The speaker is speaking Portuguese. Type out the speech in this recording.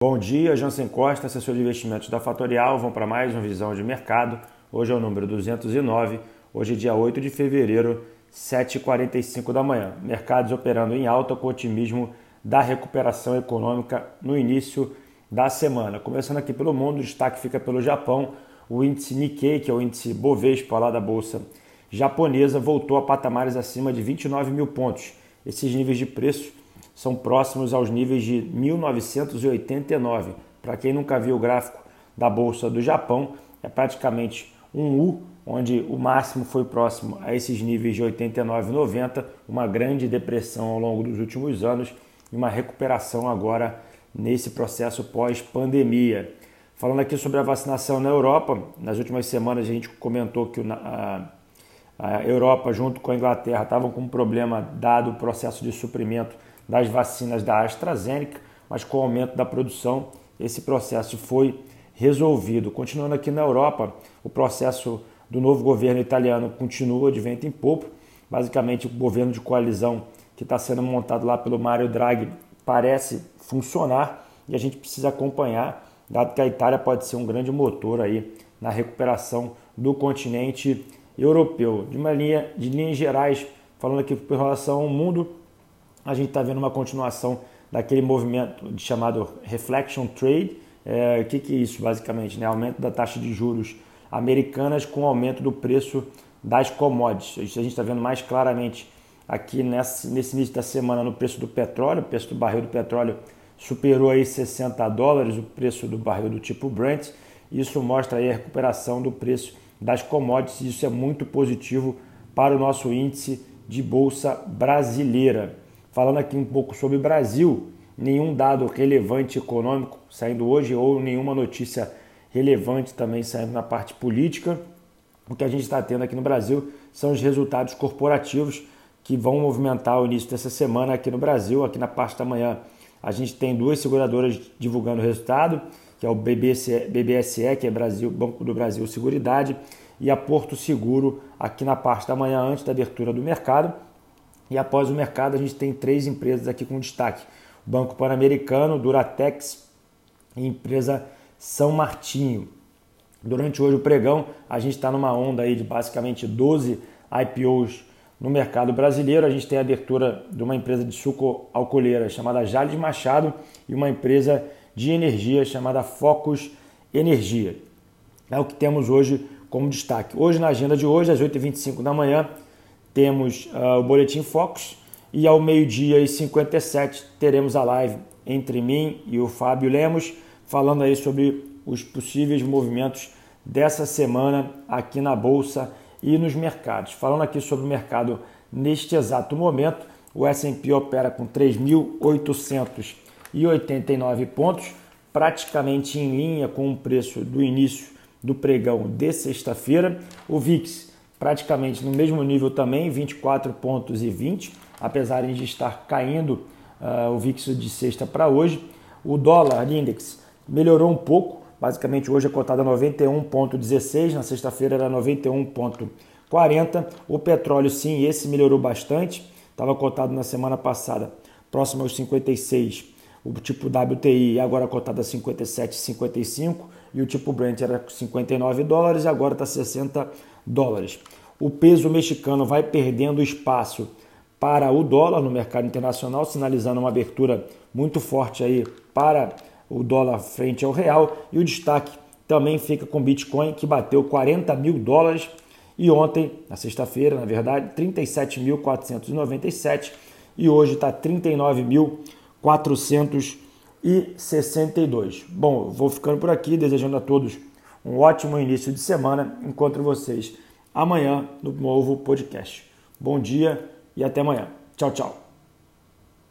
Bom dia, Jansen Costa, assessor de investimentos da Fatorial. Vamos para mais uma visão de mercado. Hoje é o número 209. Hoje é dia 8 de fevereiro, 7h45 da manhã. Mercados operando em alta com otimismo da recuperação econômica no início da semana. Começando aqui pelo mundo, o destaque fica pelo Japão. O índice Nikkei, que é o índice Bovespa lá da bolsa japonesa, voltou a patamares acima de 29 mil pontos. Esses níveis de preço são próximos aos níveis de 1989. Para quem nunca viu o gráfico da Bolsa do Japão, é praticamente um U, onde o máximo foi próximo a esses níveis de 89 e 90, uma grande depressão ao longo dos últimos anos e uma recuperação agora nesse processo pós-pandemia. Falando aqui sobre a vacinação na Europa, nas últimas semanas a gente comentou que a, a Europa, junto com a Inglaterra, estavam com um problema dado o processo de suprimento das vacinas da AstraZeneca, mas com o aumento da produção, esse processo foi resolvido. Continuando aqui na Europa, o processo do novo governo italiano continua de vento em popa. Basicamente, o governo de coalizão que está sendo montado lá pelo Mário Draghi parece funcionar e a gente precisa acompanhar, dado que a Itália pode ser um grande motor aí na recuperação do continente europeu. De uma linha, de linhas gerais, falando aqui com relação ao mundo, a gente está vendo uma continuação daquele movimento chamado Reflection Trade. É, o que, que é isso, basicamente? Né? Aumento da taxa de juros americanas com aumento do preço das commodities. A gente está vendo mais claramente aqui nesse, nesse início da semana no preço do petróleo. O preço do barril do petróleo superou aí 60 dólares, o preço do barril do tipo Brent. Isso mostra aí a recuperação do preço das commodities. Isso é muito positivo para o nosso índice de bolsa brasileira. Falando aqui um pouco sobre o Brasil, nenhum dado relevante econômico saindo hoje ou nenhuma notícia relevante também saindo na parte política. O que a gente está tendo aqui no Brasil são os resultados corporativos que vão movimentar o início dessa semana aqui no Brasil. Aqui na parte da manhã a gente tem duas seguradoras divulgando o resultado, que é o BBC, BBSE, que é Brasil, Banco do Brasil Seguridade, e a Porto Seguro aqui na parte da manhã antes da abertura do mercado. E após o mercado, a gente tem três empresas aqui com destaque: Banco Pan-Americano, Duratex e empresa São Martinho. Durante hoje o pregão, a gente está numa onda aí de basicamente 12 IPOs no mercado brasileiro. A gente tem a abertura de uma empresa de suco alcooleira chamada Jales Machado e uma empresa de energia chamada Focus Energia. É o que temos hoje como destaque. Hoje, na agenda de hoje, às 8h25 da manhã, temos uh, o Boletim Focus e ao meio-dia e 57 teremos a live entre mim e o Fábio Lemos, falando aí sobre os possíveis movimentos dessa semana aqui na Bolsa e nos mercados. Falando aqui sobre o mercado neste exato momento, o S&P opera com 3.889 pontos, praticamente em linha com o preço do início do pregão de sexta-feira. O VIX praticamente no mesmo nível também, 24 pontos e 20, apesar de estar caindo uh, o VIX de sexta para hoje. O dólar index melhorou um pouco, basicamente hoje é cotado a 91,16, na sexta-feira era 91,40. O petróleo sim, esse melhorou bastante, estava cotado na semana passada próximo aos 56, o tipo WTI agora cotado a 57,55 e o tipo Brent era 59 dólares e agora está 60 dólares. O peso mexicano vai perdendo espaço para o dólar no mercado internacional, sinalizando uma abertura muito forte aí para o dólar frente ao real. E o destaque também fica com Bitcoin, que bateu 40 mil dólares e ontem, na sexta-feira, na verdade, 37.497 e hoje está 39.462. Bom, vou ficando por aqui, desejando a todos um ótimo início de semana. Encontro vocês amanhã no novo podcast. Bom dia e até amanhã. Tchau, tchau.